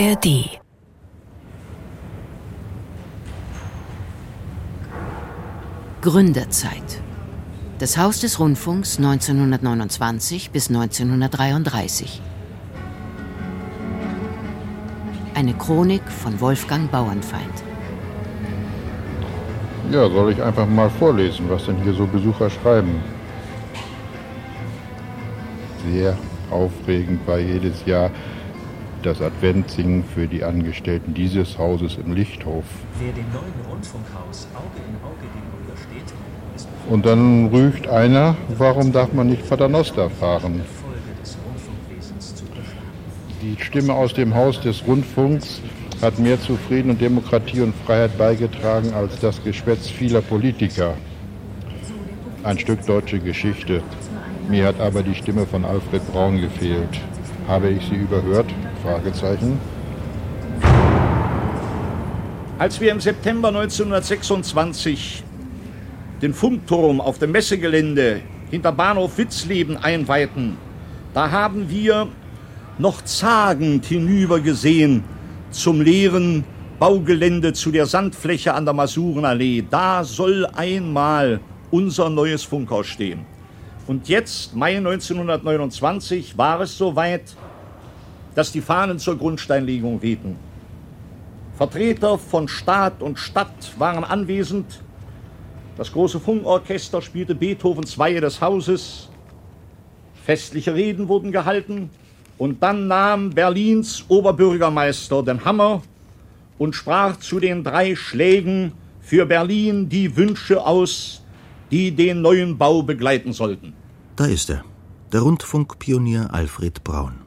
ARD Gründerzeit. Das Haus des Rundfunks 1929 bis 1933 Eine Chronik von Wolfgang Bauernfeind. Ja, soll ich einfach mal vorlesen, was denn hier so Besucher schreiben? Sehr aufregend war jedes Jahr das Adventsingen für die Angestellten dieses Hauses im Lichthof. Wer dem neuen Rundfunkhaus Auge in Auge gegenübersteht, ist Und dann rügt einer, warum darf man nicht Paternoster fahren? Die Stimme aus dem Haus des Rundfunks hat mehr zu Frieden und Demokratie und Freiheit beigetragen als das Geschwätz vieler Politiker. Ein Stück deutsche Geschichte. Mir hat aber die Stimme von Alfred Braun gefehlt. Habe ich sie überhört? Fragezeichen. Als wir im September 1926 den Funkturm auf dem Messegelände hinter Bahnhof Witzleben einweihten, da haben wir noch zagend hinübergesehen zum leeren Baugelände zu der Sandfläche an der Masurenallee. Da soll einmal unser neues Funkhaus stehen. Und jetzt, Mai 1929, war es soweit, dass die Fahnen zur Grundsteinlegung wehten. Vertreter von Staat und Stadt waren anwesend. Das große Funkorchester spielte Beethovens Weihe des Hauses. Festliche Reden wurden gehalten. Und dann nahm Berlins Oberbürgermeister den Hammer und sprach zu den drei Schlägen für Berlin die Wünsche aus, die den neuen Bau begleiten sollten. Da ist er, der Rundfunkpionier Alfred Braun.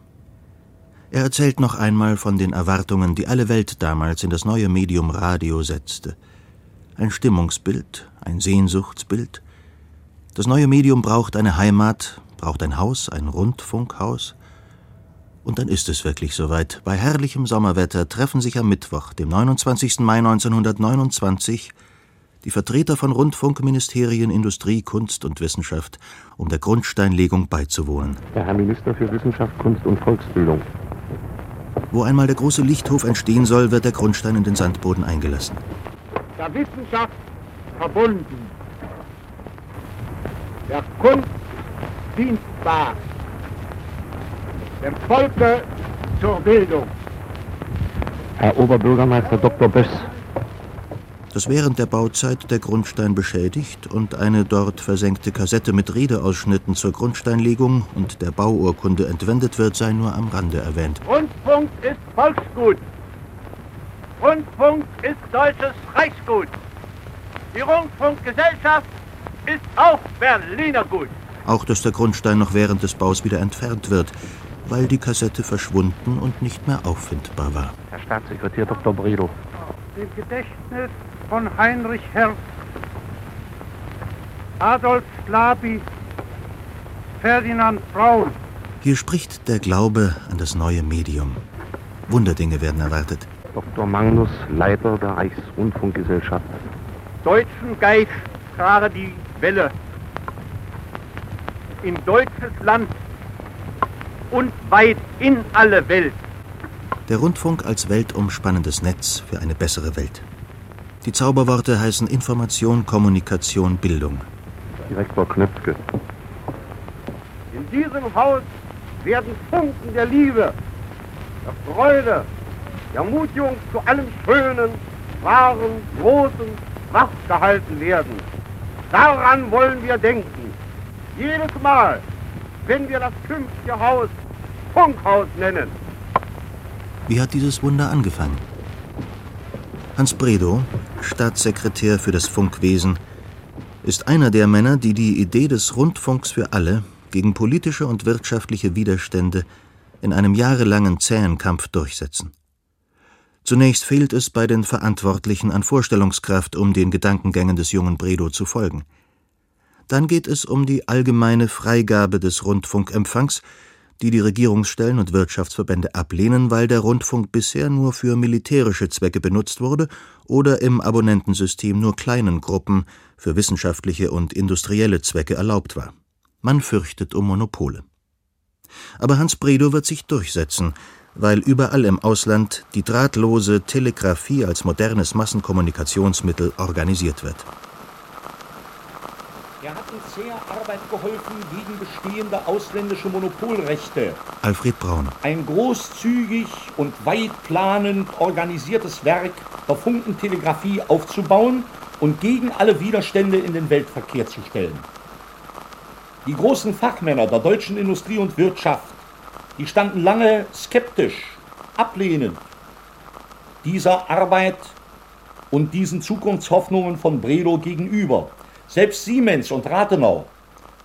Er erzählt noch einmal von den Erwartungen, die alle Welt damals in das neue Medium Radio setzte. Ein Stimmungsbild, ein Sehnsuchtsbild. Das neue Medium braucht eine Heimat, braucht ein Haus, ein Rundfunkhaus. Und dann ist es wirklich soweit. Bei herrlichem Sommerwetter treffen sich am Mittwoch, dem 29. Mai 1929, die Vertreter von Rundfunkministerien Industrie, Kunst und Wissenschaft, um der Grundsteinlegung beizuwohnen. Der Herr Minister für Wissenschaft, Kunst und Volksbildung. Wo einmal der große Lichthof entstehen soll, wird der Grundstein in den Sandboden eingelassen. der Wissenschaft verbunden, der Kunst dienstbar, dem Volke zur Bildung. Herr Oberbürgermeister Dr. Böss. Dass während der Bauzeit der Grundstein beschädigt und eine dort versenkte Kassette mit Redeausschnitten zur Grundsteinlegung und der Bauurkunde entwendet wird, sei nur am Rande erwähnt. Rundfunk ist Volksgut. Rundfunk ist deutsches Reichsgut. Die Rundfunkgesellschaft ist auch Berliner Gut. Auch dass der Grundstein noch während des Baus wieder entfernt wird, weil die Kassette verschwunden und nicht mehr auffindbar war. Herr Staatssekretär Dr. Bredow. Dem Gedächtnis von Heinrich Herz, Adolf Slaby, Ferdinand Braun, Hier spricht der Glaube an das neue Medium. Wunderdinge werden erwartet. Dr. Magnus, Leiter der Reichsrundfunkgesellschaft. deutschen Geist trage die Welle in deutsches Land und weit in alle Welt. Der Rundfunk als weltumspannendes Netz für eine bessere Welt. Die Zauberworte heißen Information, Kommunikation, Bildung. Direktor Knöpfke. In diesem Haus werden Funken der Liebe, der Freude, der Ermutigung zu allem Schönen, Wahren, Großen wach gehalten werden. Daran wollen wir denken. Jedes Mal, wenn wir das künftige Haus Funkhaus nennen. Wie hat dieses Wunder angefangen? Hans Bredow, Staatssekretär für das Funkwesen, ist einer der Männer, die die Idee des Rundfunks für alle gegen politische und wirtschaftliche Widerstände in einem jahrelangen zähen Kampf durchsetzen. Zunächst fehlt es bei den Verantwortlichen an Vorstellungskraft, um den Gedankengängen des jungen Bredow zu folgen. Dann geht es um die allgemeine Freigabe des Rundfunkempfangs, die die Regierungsstellen und Wirtschaftsverbände ablehnen, weil der Rundfunk bisher nur für militärische Zwecke benutzt wurde oder im Abonnentensystem nur kleinen Gruppen für wissenschaftliche und industrielle Zwecke erlaubt war. Man fürchtet um Monopole. Aber Hans Bredow wird sich durchsetzen, weil überall im Ausland die drahtlose Telegrafie als modernes Massenkommunikationsmittel organisiert wird. Sehr Arbeit geholfen gegen bestehende ausländische Monopolrechte. Alfred Braun. Ein großzügig und weit planend organisiertes Werk der Funkentelegrafie aufzubauen und gegen alle Widerstände in den Weltverkehr zu stellen. Die großen Fachmänner der deutschen Industrie und Wirtschaft, die standen lange skeptisch, ablehnend dieser Arbeit und diesen Zukunftshoffnungen von Bredow gegenüber. Selbst Siemens und Rathenau.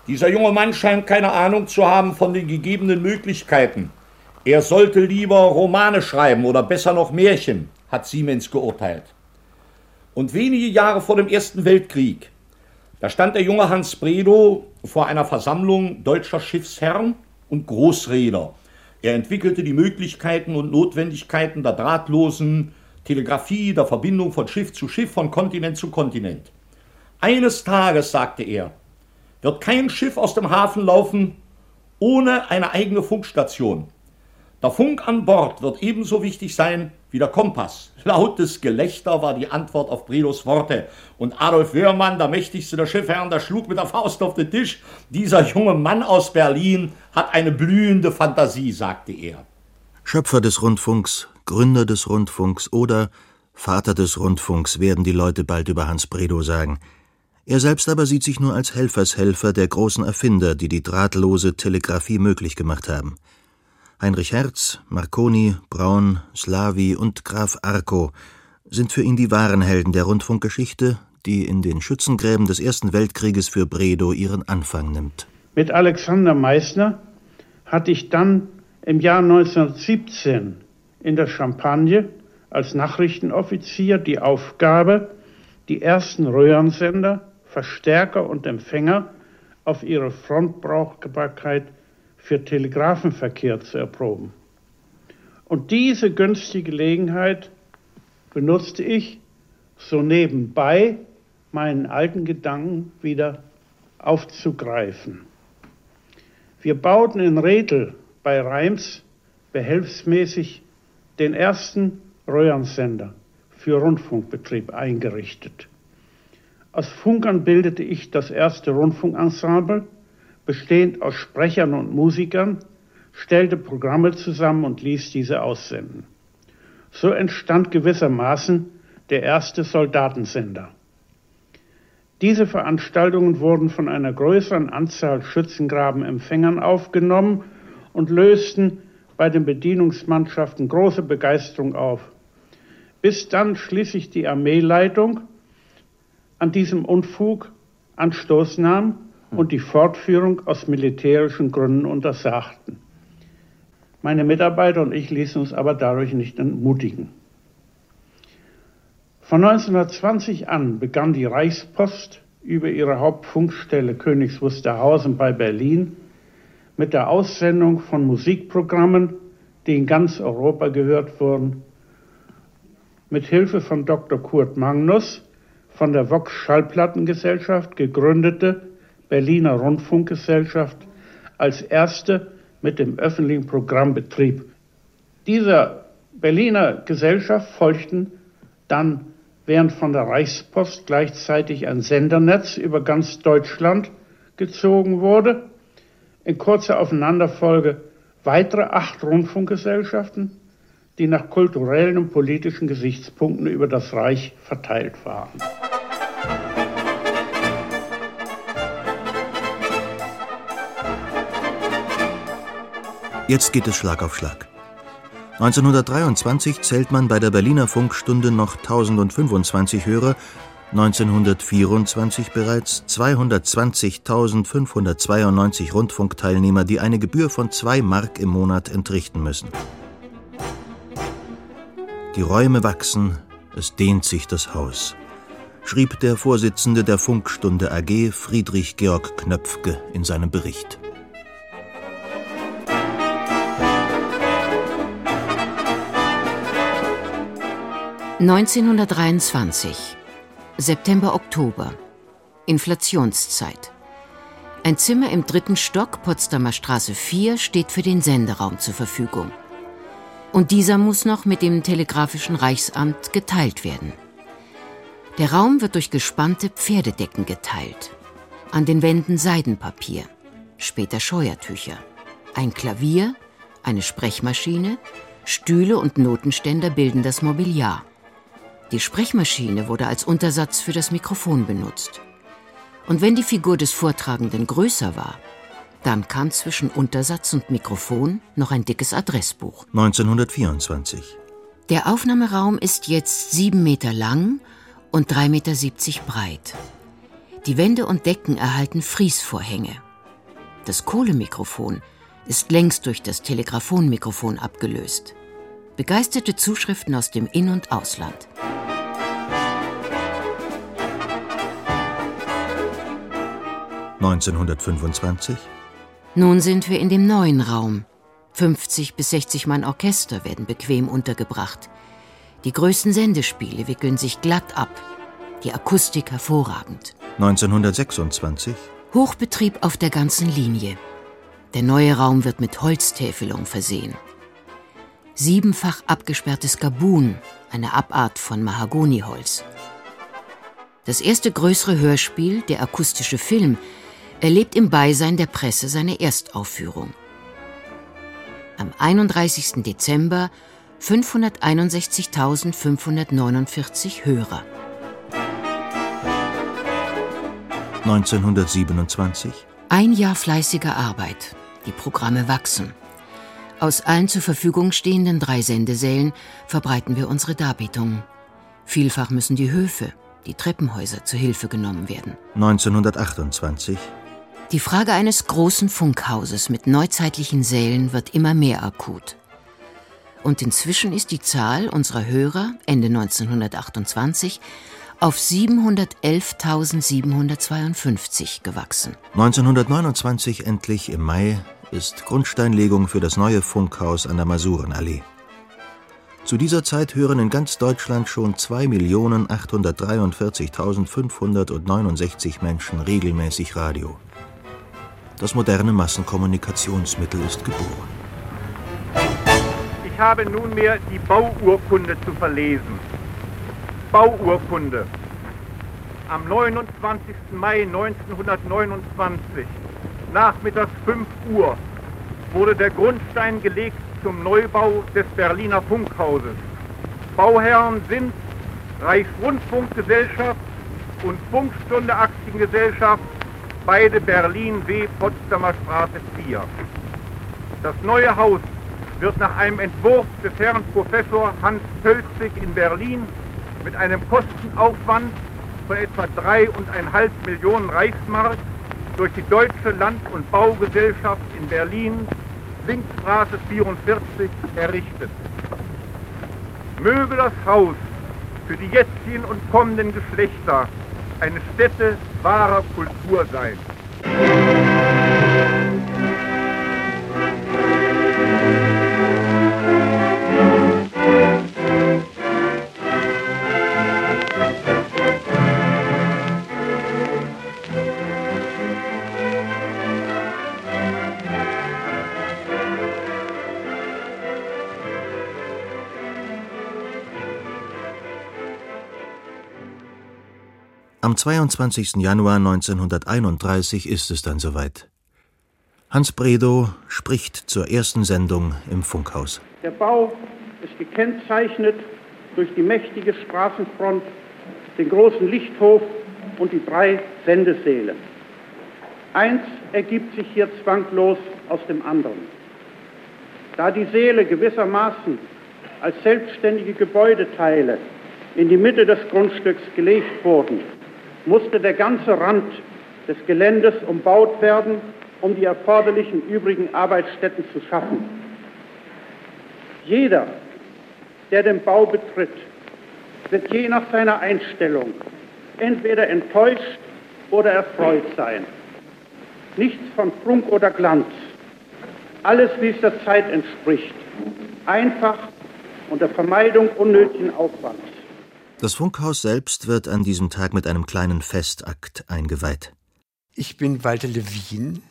Dieser junge Mann scheint keine Ahnung zu haben von den gegebenen Möglichkeiten. Er sollte lieber Romane schreiben oder besser noch Märchen, hat Siemens geurteilt. Und wenige Jahre vor dem Ersten Weltkrieg, da stand der junge Hans Bredow vor einer Versammlung deutscher Schiffsherren und Großräder. Er entwickelte die Möglichkeiten und Notwendigkeiten der drahtlosen Telegrafie, der Verbindung von Schiff zu Schiff, von Kontinent zu Kontinent. Eines Tages, sagte er, wird kein Schiff aus dem Hafen laufen ohne eine eigene Funkstation. Der Funk an Bord wird ebenso wichtig sein wie der Kompass. Lautes Gelächter war die Antwort auf Bredos Worte. Und Adolf Wöhrmann, der mächtigste der Schiffherren, der schlug mit der Faust auf den Tisch. Dieser junge Mann aus Berlin hat eine blühende Fantasie, sagte er. Schöpfer des Rundfunks, Gründer des Rundfunks oder Vater des Rundfunks werden die Leute bald über Hans Bredow sagen. Er selbst aber sieht sich nur als Helfershelfer der großen Erfinder, die die drahtlose Telegrafie möglich gemacht haben. Heinrich Herz, Marconi, Braun, Slavi und Graf Arco sind für ihn die wahren Helden der Rundfunkgeschichte, die in den Schützengräben des Ersten Weltkrieges für Bredow ihren Anfang nimmt. Mit Alexander Meissner hatte ich dann im Jahr 1917 in der Champagne als Nachrichtenoffizier die Aufgabe, die ersten Röhrensender Verstärker und Empfänger auf ihre Frontbrauchbarkeit für Telegrafenverkehr zu erproben. Und diese günstige Gelegenheit benutzte ich, so nebenbei meinen alten Gedanken wieder aufzugreifen. Wir bauten in Redl bei Reims behelfsmäßig den ersten Röhrensender für Rundfunkbetrieb eingerichtet. Aus Funkern bildete ich das erste Rundfunkensemble, bestehend aus Sprechern und Musikern, stellte Programme zusammen und ließ diese aussenden. So entstand gewissermaßen der erste Soldatensender. Diese Veranstaltungen wurden von einer größeren Anzahl Schützengrabenempfängern aufgenommen und lösten bei den Bedienungsmannschaften große Begeisterung auf. Bis dann schließlich die Armeeleitung an diesem Unfug Anstoß nahm und die Fortführung aus militärischen Gründen untersagten. Meine Mitarbeiter und ich ließen uns aber dadurch nicht entmutigen. Von 1920 an begann die Reichspost über ihre Hauptfunkstelle Königs Wusterhausen bei Berlin mit der Aussendung von Musikprogrammen, die in ganz Europa gehört wurden. Mit Hilfe von Dr. Kurt Magnus von der Vox Schallplattengesellschaft gegründete Berliner Rundfunkgesellschaft als erste mit dem öffentlichen Programmbetrieb. Dieser Berliner Gesellschaft folgten dann, während von der Reichspost gleichzeitig ein Sendernetz über ganz Deutschland gezogen wurde, in kurzer Aufeinanderfolge weitere acht Rundfunkgesellschaften, die nach kulturellen und politischen Gesichtspunkten über das Reich verteilt waren. Jetzt geht es Schlag auf Schlag. 1923 zählt man bei der Berliner Funkstunde noch 1025 Hörer, 1924 bereits 220.592 Rundfunkteilnehmer, die eine Gebühr von 2 Mark im Monat entrichten müssen. Die Räume wachsen, es dehnt sich das Haus, schrieb der Vorsitzende der Funkstunde AG Friedrich Georg Knöpfke in seinem Bericht. (1923) September Oktober Inflationszeit ein Zimmer im dritten Stock Potsdamer Straße 4 steht für den Senderaum zur Verfügung. Und dieser muss noch mit dem Telegrafischen Reichsamt geteilt werden. Der Raum wird durch gespannte Pferdedecken geteilt. An den Wänden Seidenpapier, später Scheuertücher, ein Klavier, eine Sprechmaschine, Stühle und Notenständer bilden das Mobiliar. Die Sprechmaschine wurde als Untersatz für das Mikrofon benutzt. Und wenn die Figur des Vortragenden größer war, dann kam zwischen Untersatz und Mikrofon noch ein dickes Adressbuch. 1924. Der Aufnahmeraum ist jetzt sieben Meter lang und 3,70 Meter breit. Die Wände und Decken erhalten Friesvorhänge. Das Kohlemikrofon ist längst durch das Telegraphonmikrofon abgelöst. Begeisterte Zuschriften aus dem In- und Ausland. (1925) Nun sind wir in dem neuen Raum. 50 bis 60 Mann Orchester werden bequem untergebracht. Die größten Sendespiele wickeln sich glatt ab. Die Akustik hervorragend. 1926 Hochbetrieb auf der ganzen Linie. Der neue Raum wird mit Holztäfelung versehen. Siebenfach abgesperrtes Gabun, eine Abart von Mahagoniholz. Das erste größere Hörspiel, der akustische Film, erlebt im Beisein der Presse seine Erstaufführung. Am 31. Dezember 561.549 Hörer. 1927 Ein Jahr fleißiger Arbeit. Die Programme wachsen. Aus allen zur Verfügung stehenden drei Sendesälen verbreiten wir unsere Darbietungen. Vielfach müssen die Höfe, die Treppenhäuser zu Hilfe genommen werden. 1928 Die Frage eines großen Funkhauses mit neuzeitlichen Sälen wird immer mehr akut. Und inzwischen ist die Zahl unserer Hörer Ende 1928 auf 711.752 gewachsen. 1929 endlich im Mai ist Grundsteinlegung für das neue Funkhaus an der Masurenallee. Zu dieser Zeit hören in ganz Deutschland schon 2.843.569 Menschen regelmäßig Radio. Das moderne Massenkommunikationsmittel ist geboren. Ich habe nunmehr die Bauurkunde zu verlesen. Bauurkunde. Am 29. Mai 1929, nachmittags 5 Uhr, wurde der Grundstein gelegt zum Neubau des Berliner Funkhauses. Bauherren sind Reichsrundfunkgesellschaft und Funkstunde Aktiengesellschaft, beide Berlin W. Potsdamer Straße 4. Das neue Haus wird nach einem Entwurf des Herrn Professor Hans Pölzig in Berlin mit einem Kostenaufwand von etwa 3,5 Millionen Reichsmark durch die Deutsche Land- und Baugesellschaft in Berlin, Linkstraße 44, errichtet. Möge das Haus für die jetzigen und kommenden Geschlechter eine Stätte wahrer Kultur sein. Am 22. Januar 1931 ist es dann soweit. Hans Bredow spricht zur ersten Sendung im Funkhaus. Der Bau ist gekennzeichnet durch die mächtige Straßenfront, den großen Lichthof und die drei Sendesäle. Eins ergibt sich hier zwanglos aus dem anderen. Da die Säle gewissermaßen als selbstständige Gebäudeteile in die Mitte des Grundstücks gelegt wurden, musste der ganze Rand des Geländes umbaut werden, um die erforderlichen übrigen Arbeitsstätten zu schaffen. Jeder, der den Bau betritt, wird je nach seiner Einstellung entweder enttäuscht oder erfreut sein. Nichts von Prunk oder Glanz. Alles, wie es der Zeit entspricht. Einfach unter Vermeidung unnötigen Aufwands. Das Funkhaus selbst wird an diesem Tag mit einem kleinen Festakt eingeweiht. Ich bin Walter Lewin,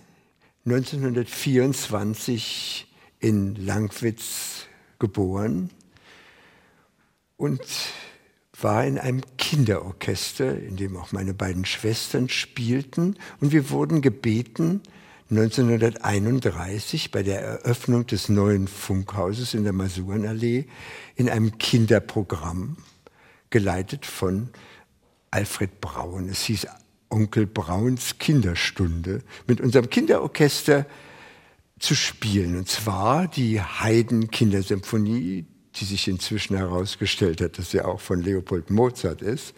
1924 in Langwitz geboren und war in einem Kinderorchester, in dem auch meine beiden Schwestern spielten. Und wir wurden gebeten, 1931 bei der Eröffnung des neuen Funkhauses in der Masurenallee in einem Kinderprogramm, geleitet von Alfred Braun. Es hieß Onkel Brauns Kinderstunde, mit unserem Kinderorchester zu spielen. Und zwar die Haydn Kindersymphonie, die sich inzwischen herausgestellt hat, dass sie auch von Leopold Mozart ist.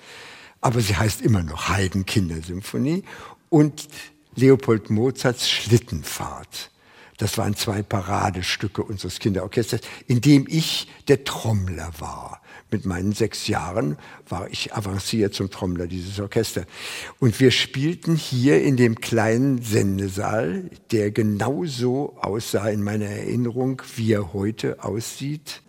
Aber sie heißt immer noch Haydn Kindersymphonie und Leopold Mozarts Schlittenfahrt. Das waren zwei Paradestücke unseres Kinderorchesters, in dem ich der Trommler war. Mit meinen sechs Jahren war ich avanciert zum Trommler dieses Orchester. Und wir spielten hier in dem kleinen Sendesaal, der genauso aussah in meiner Erinnerung, wie er heute aussieht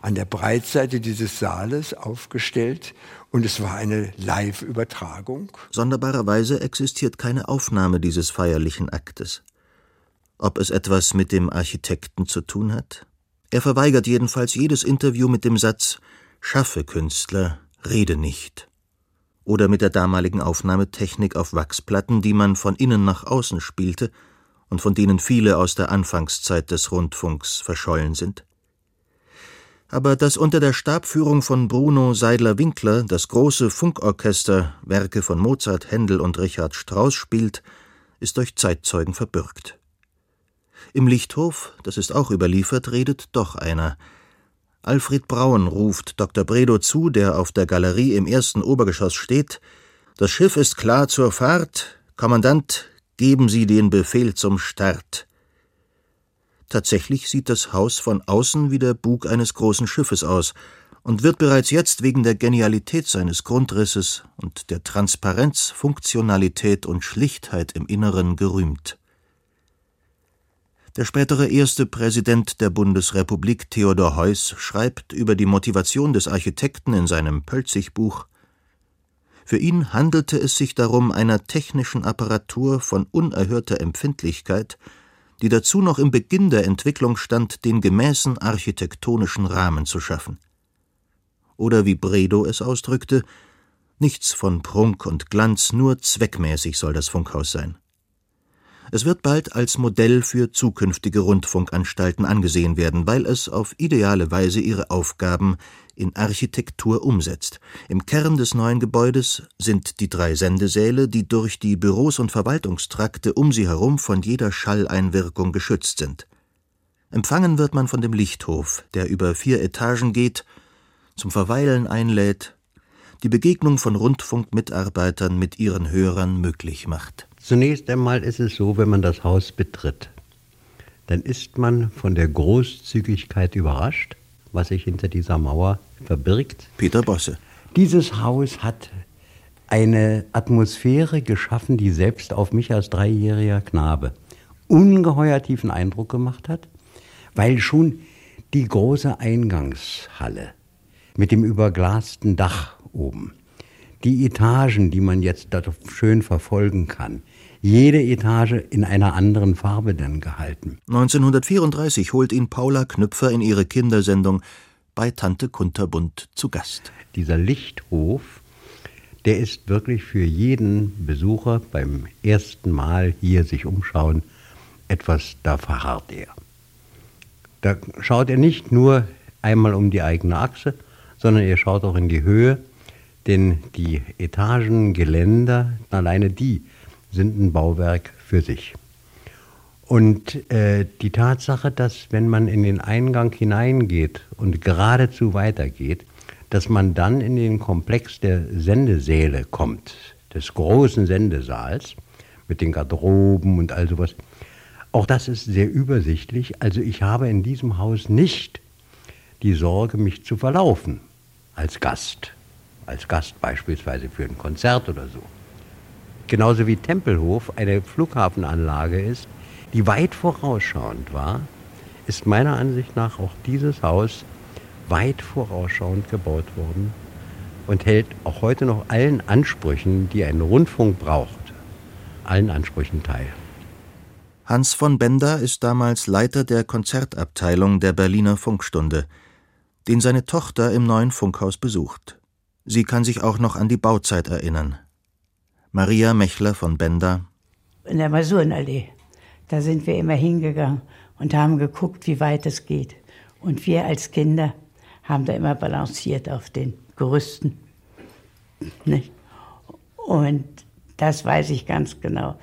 an der Breitseite dieses Saales aufgestellt und es war eine Live-Übertragung. Sonderbarerweise existiert keine Aufnahme dieses feierlichen Aktes. Ob es etwas mit dem Architekten zu tun hat? Er verweigert jedenfalls jedes Interview mit dem Satz Schaffe, Künstler, rede nicht. Oder mit der damaligen Aufnahmetechnik auf Wachsplatten, die man von innen nach außen spielte und von denen viele aus der Anfangszeit des Rundfunks verschollen sind aber dass unter der Stabführung von Bruno Seidler-Winkler das große Funkorchester Werke von Mozart, Händel und Richard Strauss spielt, ist durch Zeitzeugen verbürgt. Im Lichthof, das ist auch überliefert, redet doch einer. Alfred Braun ruft Dr. Bredow zu, der auf der Galerie im ersten Obergeschoss steht: Das Schiff ist klar zur Fahrt. Kommandant, geben Sie den Befehl zum Start. Tatsächlich sieht das Haus von außen wie der Bug eines großen Schiffes aus und wird bereits jetzt wegen der Genialität seines Grundrisses und der Transparenz, Funktionalität und Schlichtheit im Inneren gerühmt. Der spätere erste Präsident der Bundesrepublik Theodor Heuss schreibt über die Motivation des Architekten in seinem Pölzig-Buch Für ihn handelte es sich darum, einer technischen Apparatur von unerhörter Empfindlichkeit die dazu noch im Beginn der Entwicklung stand, den gemäßen architektonischen Rahmen zu schaffen. Oder wie Bredow es ausdrückte, nichts von Prunk und Glanz, nur zweckmäßig soll das Funkhaus sein. Es wird bald als Modell für zukünftige Rundfunkanstalten angesehen werden, weil es auf ideale Weise ihre Aufgaben in Architektur umsetzt. Im Kern des neuen Gebäudes sind die drei Sendesäle, die durch die Büros und Verwaltungstrakte um sie herum von jeder Schalleinwirkung geschützt sind. Empfangen wird man von dem Lichthof, der über vier Etagen geht, zum Verweilen einlädt, die Begegnung von Rundfunkmitarbeitern mit ihren Hörern möglich macht. Zunächst einmal ist es so, wenn man das Haus betritt, dann ist man von der Großzügigkeit überrascht, was sich hinter dieser Mauer verbirgt. Peter Bosse. Dieses Haus hat eine Atmosphäre geschaffen, die selbst auf mich als dreijähriger Knabe ungeheuer tiefen Eindruck gemacht hat, weil schon die große Eingangshalle mit dem überglasten Dach oben, die Etagen, die man jetzt da schön verfolgen kann, jede Etage in einer anderen Farbe dann gehalten. 1934 holt ihn Paula Knüpfer in ihre Kindersendung bei Tante Kunterbund zu Gast. Dieser Lichthof, der ist wirklich für jeden Besucher beim ersten Mal hier sich umschauen etwas, da verharrt er. Da schaut er nicht nur einmal um die eigene Achse, sondern er schaut auch in die Höhe, denn die Etagen, Geländer, alleine die sind ein Bauwerk für sich. Und äh, die Tatsache, dass wenn man in den Eingang hineingeht und geradezu weitergeht, dass man dann in den Komplex der Sendesäle kommt, des großen Sendesaals mit den Garderoben und all sowas. Auch das ist sehr übersichtlich. Also ich habe in diesem Haus nicht die Sorge, mich zu verlaufen als Gast. Als Gast beispielsweise für ein Konzert oder so genauso wie Tempelhof eine Flughafenanlage ist, die weit vorausschauend war, ist meiner Ansicht nach auch dieses Haus weit vorausschauend gebaut worden und hält auch heute noch allen Ansprüchen, die ein Rundfunk braucht, allen Ansprüchen teil. Hans von Bender ist damals Leiter der Konzertabteilung der Berliner Funkstunde, den seine Tochter im neuen Funkhaus besucht. Sie kann sich auch noch an die Bauzeit erinnern. Maria Mechler von Bender. In der Masurenallee. Da sind wir immer hingegangen und haben geguckt, wie weit es geht. Und wir als Kinder haben da immer balanciert auf den Gerüsten. Und das weiß ich ganz genau.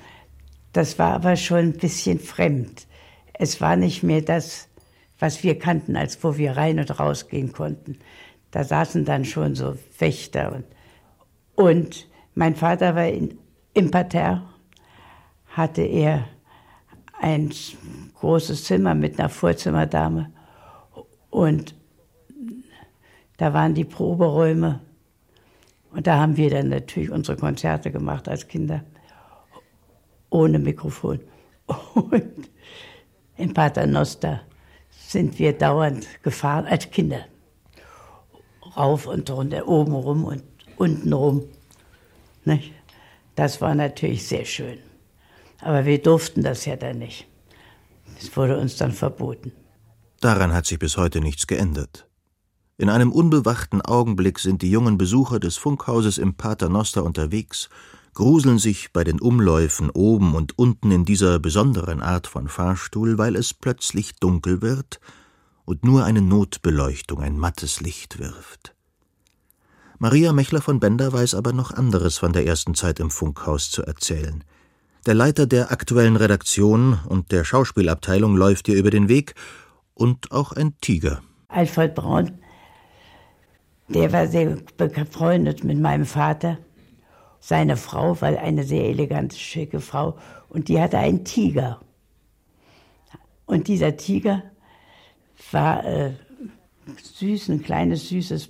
Das war aber schon ein bisschen fremd. Es war nicht mehr das, was wir kannten, als wo wir rein und rausgehen konnten. Da saßen dann schon so Wächter. Und, und mein Vater war in, im Parterre, hatte er ein großes Zimmer mit einer Vorzimmerdame. Und da waren die Proberäume. Und da haben wir dann natürlich unsere Konzerte gemacht als Kinder. Ohne Mikrofon. Und in Paternoster sind wir dauernd gefahren als Kinder. Rauf und runter, oben rum und unten rum. Nicht? Das war natürlich sehr schön. Aber wir durften das ja dann nicht. Es wurde uns dann verboten. Daran hat sich bis heute nichts geändert. In einem unbewachten Augenblick sind die jungen Besucher des Funkhauses im Paternoster unterwegs, gruseln sich bei den Umläufen oben und unten in dieser besonderen Art von Fahrstuhl, weil es plötzlich dunkel wird und nur eine Notbeleuchtung ein mattes Licht wirft. Maria Mechler von Bender weiß aber noch anderes von der ersten Zeit im Funkhaus zu erzählen. Der Leiter der aktuellen Redaktion und der Schauspielabteilung läuft ihr über den Weg und auch ein Tiger. Alfred Braun, der war sehr befreundet mit meinem Vater. Seine Frau war eine sehr elegante, schicke Frau und die hatte einen Tiger. Und dieser Tiger war äh, süß, ein kleines, süßes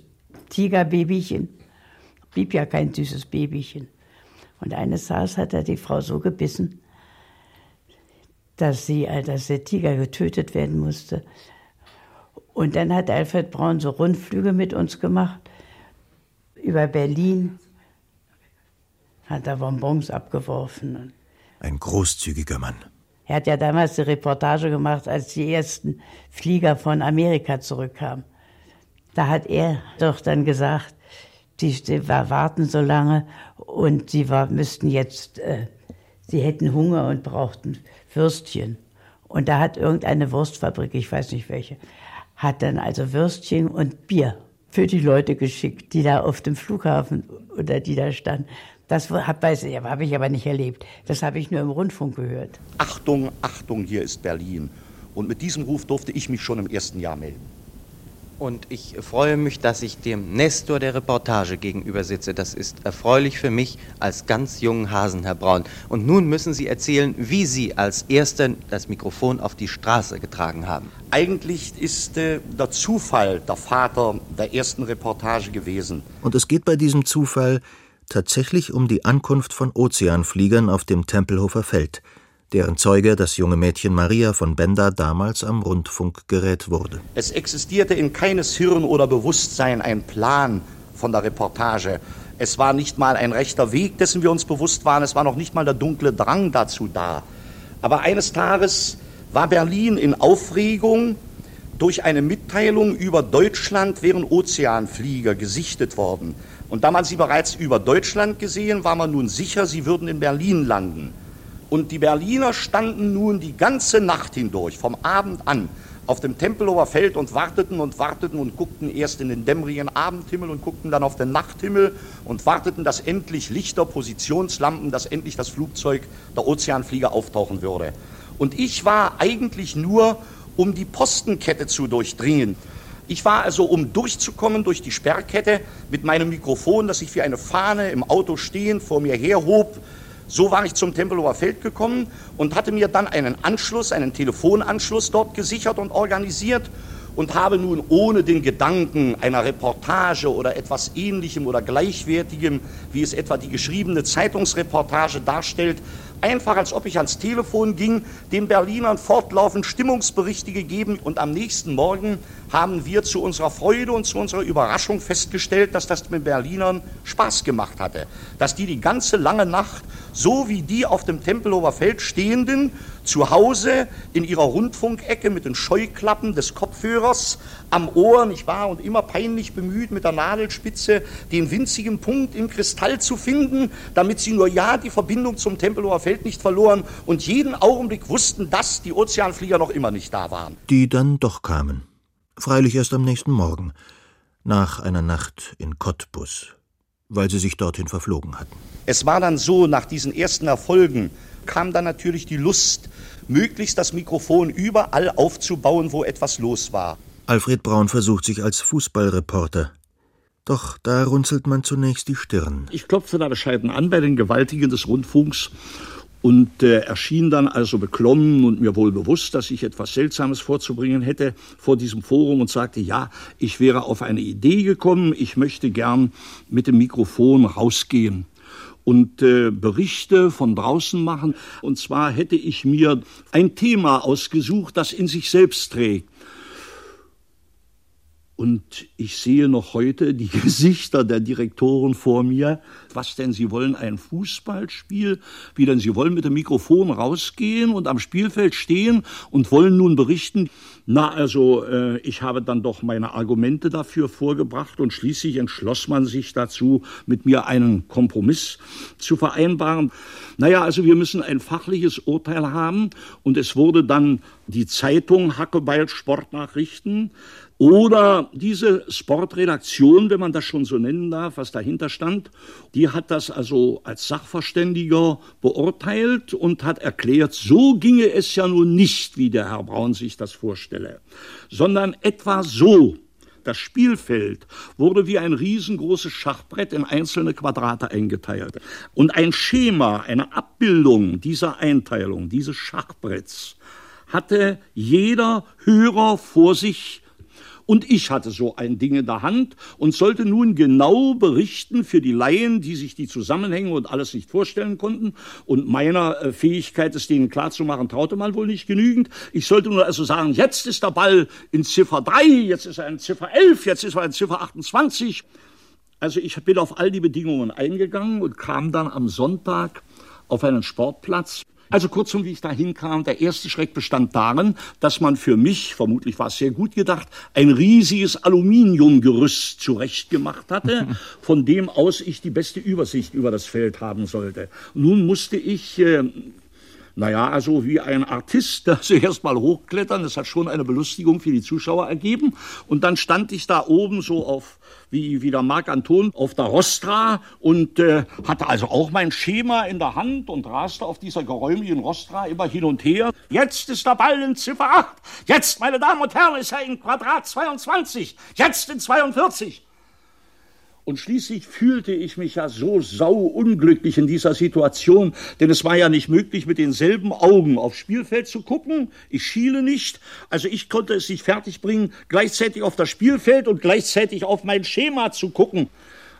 Tigerbabychen. Blieb ja kein süßes Babychen. Und eines Tages hat er die Frau so gebissen, dass, sie, äh, dass der Tiger getötet werden musste. Und dann hat Alfred Braun so Rundflüge mit uns gemacht über Berlin, hat er Bonbons abgeworfen. Ein großzügiger Mann. Er hat ja damals die Reportage gemacht, als die ersten Flieger von Amerika zurückkamen. Da hat er doch dann gesagt, die, die warten so lange und sie müssten jetzt, äh, sie hätten Hunger und brauchten Würstchen. Und da hat irgendeine Wurstfabrik, ich weiß nicht welche, hat dann also Würstchen und Bier für die Leute geschickt, die da auf dem Flughafen oder die da standen. Das habe hab ich aber nicht erlebt. Das habe ich nur im Rundfunk gehört. Achtung, Achtung, hier ist Berlin. Und mit diesem Ruf durfte ich mich schon im ersten Jahr melden. Und ich freue mich, dass ich dem Nestor der Reportage gegenüber sitze. Das ist erfreulich für mich als ganz jungen Hasen, Herr Braun. Und nun müssen Sie erzählen, wie Sie als Erster das Mikrofon auf die Straße getragen haben. Eigentlich ist äh, der Zufall der Vater der ersten Reportage gewesen. Und es geht bei diesem Zufall tatsächlich um die Ankunft von Ozeanfliegern auf dem Tempelhofer Feld – deren Zeuge das junge Mädchen Maria von Benda damals am Rundfunkgerät wurde. Es existierte in keines Hirn oder Bewusstsein ein Plan von der Reportage. Es war nicht mal ein rechter Weg, dessen wir uns bewusst waren. Es war noch nicht mal der dunkle Drang dazu da. Aber eines Tages war Berlin in Aufregung durch eine Mitteilung über Deutschland wären Ozeanflieger gesichtet worden. Und da man sie bereits über Deutschland gesehen, war man nun sicher, sie würden in Berlin landen. Und die Berliner standen nun die ganze Nacht hindurch, vom Abend an, auf dem Tempelhofer Feld und warteten und warteten und guckten erst in den dämmerigen Abendhimmel und guckten dann auf den Nachthimmel und warteten, dass endlich Lichter, Positionslampen, dass endlich das Flugzeug, der Ozeanflieger auftauchen würde. Und ich war eigentlich nur, um die Postenkette zu durchdringen. Ich war also, um durchzukommen durch die Sperrkette mit meinem Mikrofon, das ich wie eine Fahne im Auto stehend vor mir herhob, so war ich zum Tempelhofer Feld gekommen und hatte mir dann einen Anschluss, einen Telefonanschluss dort gesichert und organisiert und habe nun ohne den Gedanken einer Reportage oder etwas Ähnlichem oder Gleichwertigem, wie es etwa die geschriebene Zeitungsreportage darstellt, einfach als ob ich ans Telefon ging, den Berlinern fortlaufend Stimmungsberichte gegeben und am nächsten Morgen haben wir zu unserer Freude und zu unserer Überraschung festgestellt, dass das den Berlinern Spaß gemacht hatte, dass die die ganze lange Nacht, so wie die auf dem Tempelhofer Feld stehenden, zu Hause in ihrer Rundfunkecke mit den Scheuklappen des Kopfhörers am Ohr, nicht wahr, und immer peinlich bemüht, mit der Nadelspitze den winzigen Punkt im Kristall zu finden, damit sie nur ja die Verbindung zum Tempelhofer Feld nicht verloren und jeden Augenblick wussten, dass die Ozeanflieger noch immer nicht da waren. Die dann doch kamen. Freilich erst am nächsten Morgen, nach einer Nacht in Cottbus, weil sie sich dorthin verflogen hatten. Es war dann so, nach diesen ersten Erfolgen kam dann natürlich die Lust, möglichst das Mikrofon überall aufzubauen, wo etwas los war. Alfred Braun versucht sich als Fußballreporter. Doch da runzelt man zunächst die Stirn. Ich klopfte da bescheiden an bei den Gewaltigen des Rundfunks und äh, erschien dann also beklommen und mir wohl bewusst, dass ich etwas Seltsames vorzubringen hätte vor diesem Forum und sagte, ja, ich wäre auf eine Idee gekommen, ich möchte gern mit dem Mikrofon rausgehen und äh, Berichte von draußen machen. Und zwar hätte ich mir ein Thema ausgesucht, das in sich selbst trägt. Und ich sehe noch heute die Gesichter der Direktoren vor mir. Was denn, sie wollen ein Fußballspiel? Wie denn, sie wollen mit dem Mikrofon rausgehen und am Spielfeld stehen und wollen nun berichten. Na, also, äh, ich habe dann doch meine Argumente dafür vorgebracht und schließlich entschloss man sich dazu, mit mir einen Kompromiss zu vereinbaren. Naja, also wir müssen ein fachliches Urteil haben und es wurde dann die Zeitung Hackebeil Sportnachrichten oder diese Sportredaktion, wenn man das schon so nennen darf, was dahinter stand, die hat das also als Sachverständiger beurteilt und hat erklärt, so ginge es ja nun nicht, wie der Herr Braun sich das vorstelle, sondern etwa so. Das Spielfeld wurde wie ein riesengroßes Schachbrett in einzelne Quadrate eingeteilt. Und ein Schema, eine Abbildung dieser Einteilung, dieses Schachbretts, hatte jeder Hörer vor sich und ich hatte so ein Ding in der Hand und sollte nun genau berichten für die Laien, die sich die Zusammenhänge und alles nicht vorstellen konnten. Und meiner äh, Fähigkeit, es denen klarzumachen, traute man wohl nicht genügend. Ich sollte nur also sagen, jetzt ist der Ball in Ziffer 3, jetzt ist er in Ziffer 11, jetzt ist er in Ziffer 28. Also ich bin auf all die Bedingungen eingegangen und kam dann am Sonntag auf einen Sportplatz. Also kurzum, wie ich da hinkam, der erste Schreck bestand darin, dass man für mich, vermutlich war es sehr gut gedacht, ein riesiges Aluminiumgerüst zurechtgemacht hatte, von dem aus ich die beste Übersicht über das Feld haben sollte. Nun musste ich äh, naja, also wie ein Artist, also erst mal hochklettern, das hat schon eine Belustigung für die Zuschauer ergeben. Und dann stand ich da oben so auf, wie, wie der Marc Anton, auf der Rostra und äh, hatte also auch mein Schema in der Hand und raste auf dieser geräumigen Rostra immer hin und her. Jetzt ist der Ball in Ziffer 8. Jetzt, meine Damen und Herren, ist er in Quadrat 22. Jetzt in 42. Und schließlich fühlte ich mich ja so sauunglücklich in dieser Situation, denn es war ja nicht möglich, mit denselben Augen aufs Spielfeld zu gucken. Ich schiele nicht, also ich konnte es nicht fertigbringen, gleichzeitig auf das Spielfeld und gleichzeitig auf mein Schema zu gucken.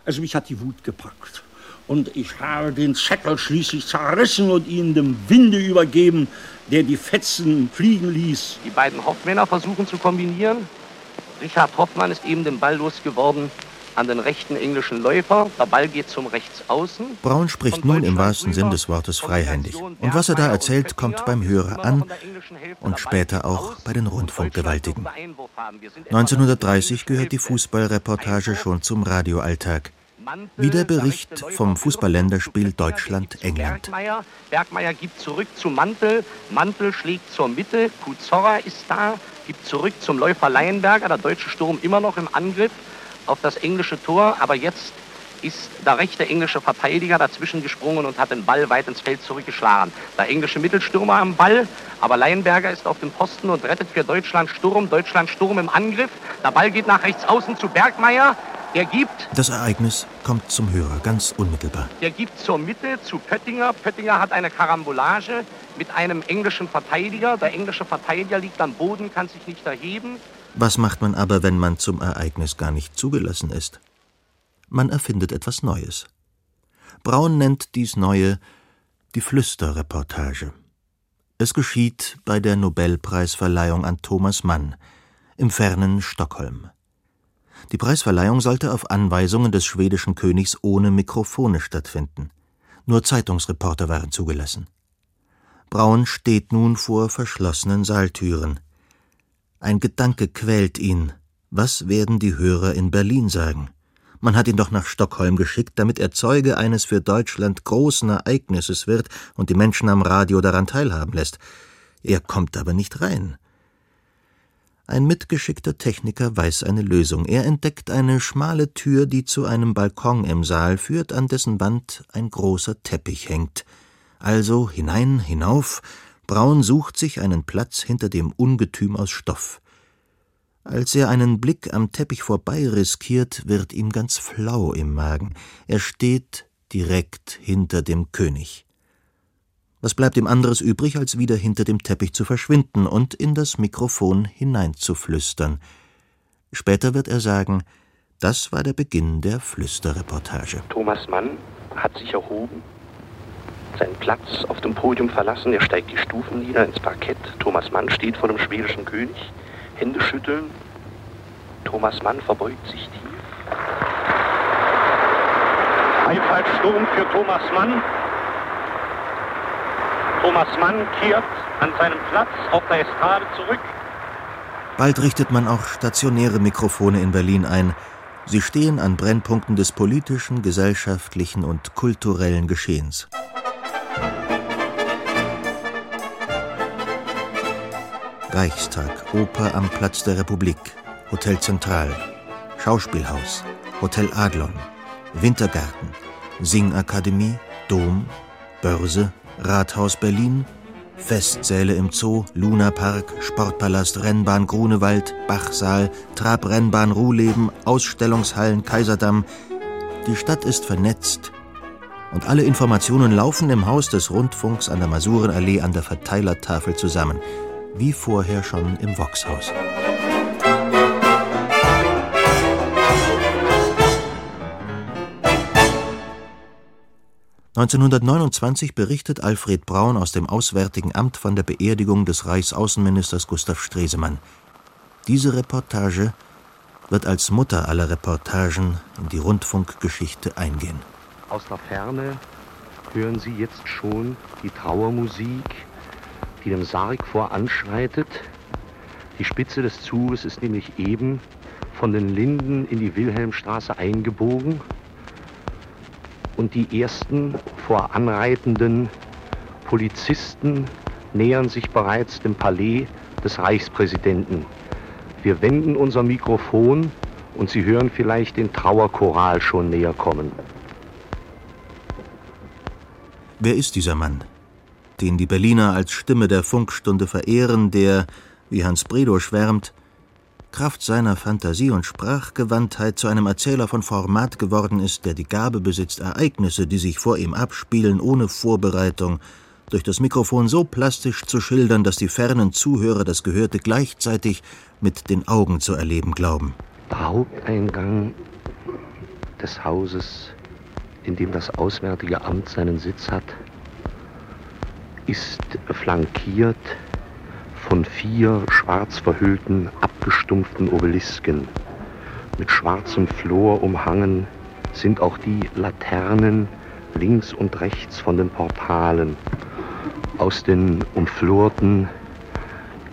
Also mich hat die Wut gepackt. Und ich habe den Zettel schließlich zerrissen und ihn dem Winde übergeben, der die Fetzen fliegen ließ. Die beiden Hoffmänner versuchen zu kombinieren. Richard Hoffmann ist eben den Ball losgeworden an den rechten englischen Läufer. Der Ball geht zum Rechtsaußen. Braun spricht nun im wahrsten Sinn des Wortes freihändig. Und was er da erzählt, kommt beim Hörer an und später auch bei den Rundfunkgewaltigen. 1930 gehört die Fußballreportage schon zum Radioalltag. Wie der Bericht vom Fußballländerspiel Deutschland-England. Bergmeier, Bergmeier gibt zurück zu Mantel. Mantel schlägt zur Mitte. Kuzorra ist da, gibt zurück zum Läufer Leienberger. Der deutsche Sturm immer noch im Angriff auf das englische Tor, aber jetzt ist der rechte englische Verteidiger dazwischen gesprungen und hat den Ball weit ins Feld zurückgeschlagen. Der englische Mittelstürmer am Ball, aber Leinberger ist auf dem Posten und rettet für Deutschland Sturm. Deutschland Sturm im Angriff. Der Ball geht nach rechts außen zu Bergmeier. Er gibt. Das Ereignis kommt zum Hörer ganz unmittelbar. Er gibt zur Mitte zu Pöttinger. Pöttinger hat eine Karambolage mit einem englischen Verteidiger. Der englische Verteidiger liegt am Boden, kann sich nicht erheben. Was macht man aber, wenn man zum Ereignis gar nicht zugelassen ist? Man erfindet etwas Neues. Braun nennt dies Neue die Flüsterreportage. Es geschieht bei der Nobelpreisverleihung an Thomas Mann im fernen Stockholm. Die Preisverleihung sollte auf Anweisungen des schwedischen Königs ohne Mikrofone stattfinden. Nur Zeitungsreporter waren zugelassen. Braun steht nun vor verschlossenen Saaltüren. Ein Gedanke quält ihn. Was werden die Hörer in Berlin sagen? Man hat ihn doch nach Stockholm geschickt, damit er Zeuge eines für Deutschland großen Ereignisses wird und die Menschen am Radio daran teilhaben lässt. Er kommt aber nicht rein. Ein mitgeschickter Techniker weiß eine Lösung. Er entdeckt eine schmale Tür, die zu einem Balkon im Saal führt, an dessen Wand ein großer Teppich hängt. Also hinein, hinauf. Braun sucht sich einen Platz hinter dem Ungetüm aus Stoff. Als er einen Blick am Teppich vorbei riskiert, wird ihm ganz flau im Magen. Er steht direkt hinter dem König. Was bleibt ihm anderes übrig, als wieder hinter dem Teppich zu verschwinden und in das Mikrofon hineinzuflüstern? Später wird er sagen, das war der Beginn der Flüsterreportage. Thomas Mann hat sich erhoben, seinen Platz auf dem Podium verlassen, er steigt die Stufen nieder ins Parkett. Thomas Mann steht vor dem schwedischen König. Hände schütteln. Thomas Mann verbeugt sich tief. Einfallsturm für Thomas Mann. Thomas Mann kehrt an seinem Platz auf der Estrade zurück. Bald richtet man auch stationäre Mikrofone in Berlin ein. Sie stehen an Brennpunkten des politischen, gesellschaftlichen und kulturellen Geschehens. Reichstag, Oper am Platz der Republik, Hotel Zentral, Schauspielhaus, Hotel Adlon, Wintergarten, Singakademie, Dom, Börse, Rathaus Berlin, Festsäle im Zoo, Lunapark, Sportpalast, Rennbahn Grunewald, Bachsaal, Trabrennbahn Ruhleben, Ausstellungshallen Kaiserdamm. Die Stadt ist vernetzt und alle Informationen laufen im Haus des Rundfunks an der Masurenallee an der Verteilertafel zusammen wie vorher schon im Voxhaus. (1929) berichtet Alfred Braun aus dem Auswärtigen Amt von der Beerdigung des Reichsaußenministers Gustav Stresemann. Diese Reportage wird als Mutter aller Reportagen in die Rundfunkgeschichte eingehen. Aus der Ferne hören Sie jetzt schon die Trauermusik die dem Sarg voranschreitet. Die Spitze des Zuges ist nämlich eben von den Linden in die Wilhelmstraße eingebogen und die ersten voranreitenden Polizisten nähern sich bereits dem Palais des Reichspräsidenten. Wir wenden unser Mikrofon und Sie hören vielleicht den Trauerchoral schon näher kommen. Wer ist dieser Mann? Den die Berliner als Stimme der Funkstunde verehren, der, wie Hans Bredow schwärmt, Kraft seiner Fantasie und Sprachgewandtheit zu einem Erzähler von Format geworden ist, der die Gabe besitzt, Ereignisse, die sich vor ihm abspielen, ohne Vorbereitung, durch das Mikrofon so plastisch zu schildern, dass die fernen Zuhörer das Gehörte gleichzeitig mit den Augen zu erleben glauben. Der Haupteingang des Hauses, in dem das Auswärtige Amt seinen Sitz hat, ist flankiert von vier schwarz verhüllten, abgestumpften Obelisken. Mit schwarzem Flor umhangen sind auch die Laternen links und rechts von den Portalen. Aus den umflorten,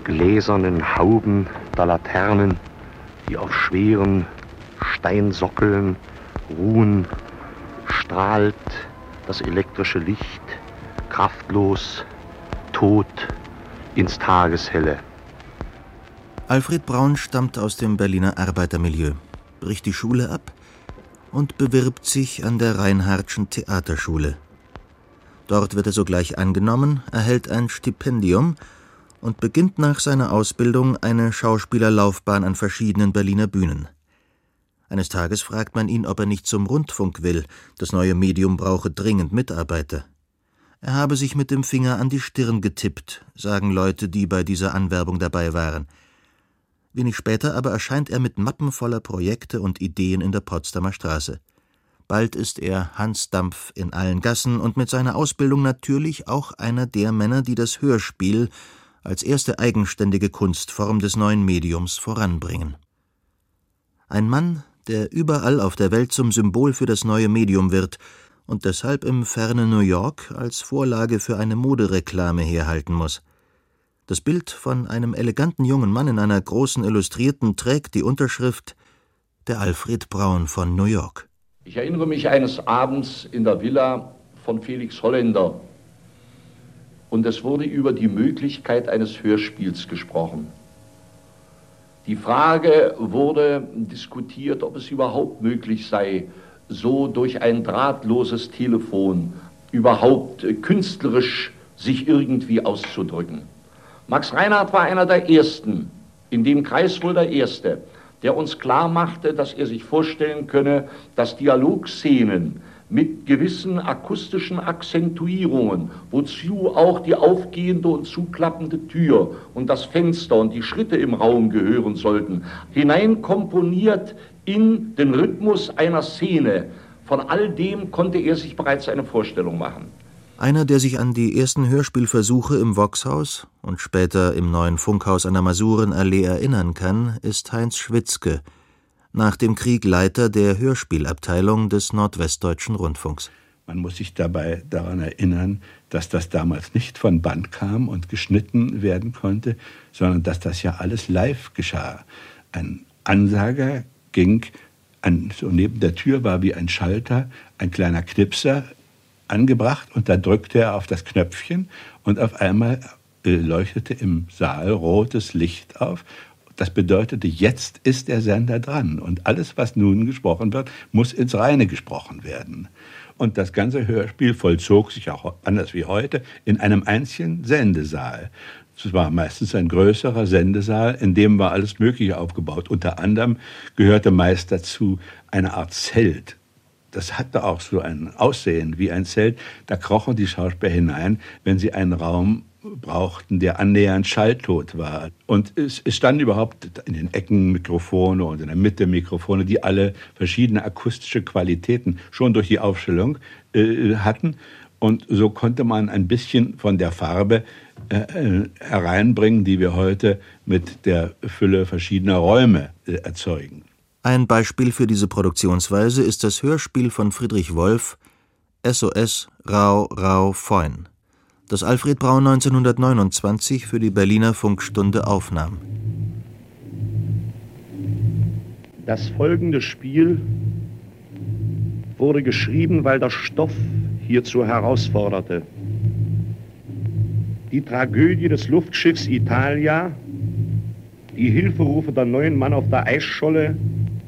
gläsernen Hauben der Laternen, die auf schweren Steinsockeln ruhen, strahlt das elektrische Licht kraftlos, tot ins Tageshelle. Alfred Braun stammt aus dem Berliner Arbeitermilieu, bricht die Schule ab und bewirbt sich an der Reinhardtschen Theaterschule. Dort wird er sogleich angenommen, erhält ein Stipendium und beginnt nach seiner Ausbildung eine Schauspielerlaufbahn an verschiedenen Berliner Bühnen. Eines Tages fragt man ihn, ob er nicht zum Rundfunk will, das neue Medium brauche dringend Mitarbeiter. Er habe sich mit dem Finger an die Stirn getippt, sagen Leute, die bei dieser Anwerbung dabei waren. Wenig später aber erscheint er mit Mappen voller Projekte und Ideen in der Potsdamer Straße. Bald ist er Hans Dampf in allen Gassen und mit seiner Ausbildung natürlich auch einer der Männer, die das Hörspiel als erste eigenständige Kunstform des neuen Mediums voranbringen. Ein Mann, der überall auf der Welt zum Symbol für das neue Medium wird und deshalb im fernen New York als Vorlage für eine Modereklame herhalten muss. Das Bild von einem eleganten jungen Mann in einer großen Illustrierten trägt die Unterschrift Der Alfred Braun von New York. Ich erinnere mich eines Abends in der Villa von Felix Holländer und es wurde über die Möglichkeit eines Hörspiels gesprochen. Die Frage wurde diskutiert, ob es überhaupt möglich sei, so durch ein drahtloses Telefon überhaupt künstlerisch sich irgendwie auszudrücken. Max Reinhardt war einer der Ersten, in dem Kreis wohl der Erste, der uns klar machte, dass er sich vorstellen könne, dass Dialogszenen mit gewissen akustischen Akzentuierungen, wozu auch die aufgehende und zuklappende Tür und das Fenster und die Schritte im Raum gehören sollten, hineinkomponiert in den Rhythmus einer Szene. Von all dem konnte er sich bereits eine Vorstellung machen. Einer, der sich an die ersten Hörspielversuche im Voxhaus und später im neuen Funkhaus an der Masurenallee erinnern kann, ist Heinz Schwitzke, nach dem Krieg Leiter der Hörspielabteilung des Nordwestdeutschen Rundfunks. Man muss sich dabei daran erinnern, dass das damals nicht von Band kam und geschnitten werden konnte, sondern dass das ja alles live geschah. Ein Ansager ging an, so neben der Tür war wie ein Schalter, ein kleiner Knipser angebracht und da drückte er auf das Knöpfchen und auf einmal äh, leuchtete im Saal rotes Licht auf das bedeutete, jetzt ist der Sender dran und alles, was nun gesprochen wird, muss ins Reine gesprochen werden. Und das ganze Hörspiel vollzog sich auch anders wie heute in einem einzigen Sendesaal. Es war meistens ein größerer Sendesaal, in dem war alles Mögliche aufgebaut. Unter anderem gehörte meist dazu eine Art Zelt. Das hatte auch so ein Aussehen wie ein Zelt. Da krochen die Schauspieler hinein, wenn sie einen Raum brauchten, der annähernd schalltot war. Und es, es standen überhaupt in den Ecken Mikrofone und in der Mitte Mikrofone, die alle verschiedene akustische Qualitäten schon durch die Aufstellung äh, hatten. Und so konnte man ein bisschen von der Farbe hereinbringen, die wir heute mit der Fülle verschiedener Räume äh, erzeugen. Ein Beispiel für diese Produktionsweise ist das Hörspiel von Friedrich Wolf SOS Rau Rau Feun das Alfred Braun 1929 für die Berliner Funkstunde aufnahm. Das folgende Spiel wurde geschrieben, weil der Stoff hierzu herausforderte. Die Tragödie des Luftschiffs Italia, die Hilferufe der neuen Mann auf der Eisscholle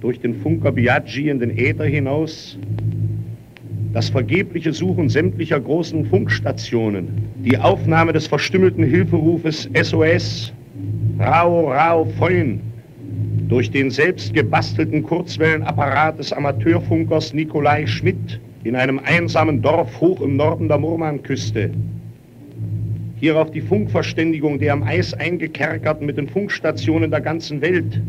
durch den Funker Biaggi in den Äther hinaus, das vergebliche Suchen sämtlicher großen Funkstationen, die Aufnahme des verstümmelten Hilferufes SOS, Rau, Rau, Feun, durch den selbst gebastelten Kurzwellenapparat des Amateurfunkers Nikolai Schmidt in einem einsamen Dorf hoch im Norden der Murmanküste. Hierauf die Funkverständigung der am Eis eingekerkerten mit den Funkstationen der ganzen Welt,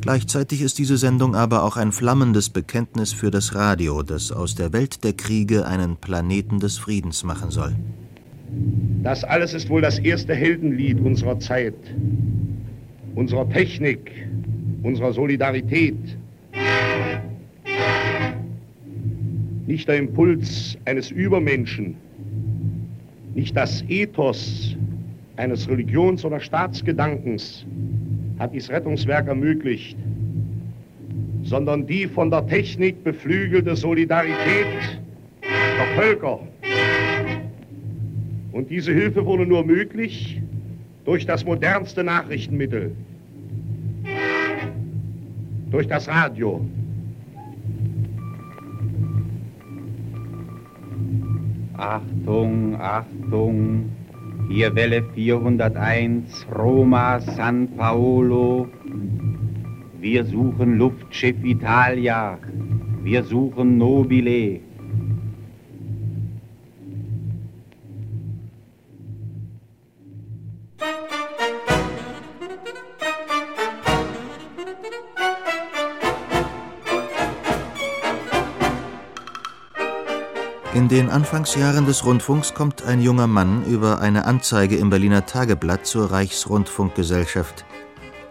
Gleichzeitig ist diese Sendung aber auch ein flammendes Bekenntnis für das Radio, das aus der Welt der Kriege einen Planeten des Friedens machen soll. Das alles ist wohl das erste Heldenlied unserer Zeit, unserer Technik, unserer Solidarität. Nicht der Impuls eines Übermenschen, nicht das Ethos eines Religions- oder Staatsgedankens, hat dieses Rettungswerk ermöglicht, sondern die von der Technik beflügelte Solidarität der Völker. Und diese Hilfe wurde nur möglich durch das modernste Nachrichtenmittel, durch das Radio. Achtung, Achtung, hier Welle 401, Roma, San Paolo. Wir suchen Luftschiff Italia. Wir suchen Nobile. In den Anfangsjahren des Rundfunks kommt ein junger Mann über eine Anzeige im Berliner Tageblatt zur Reichsrundfunkgesellschaft.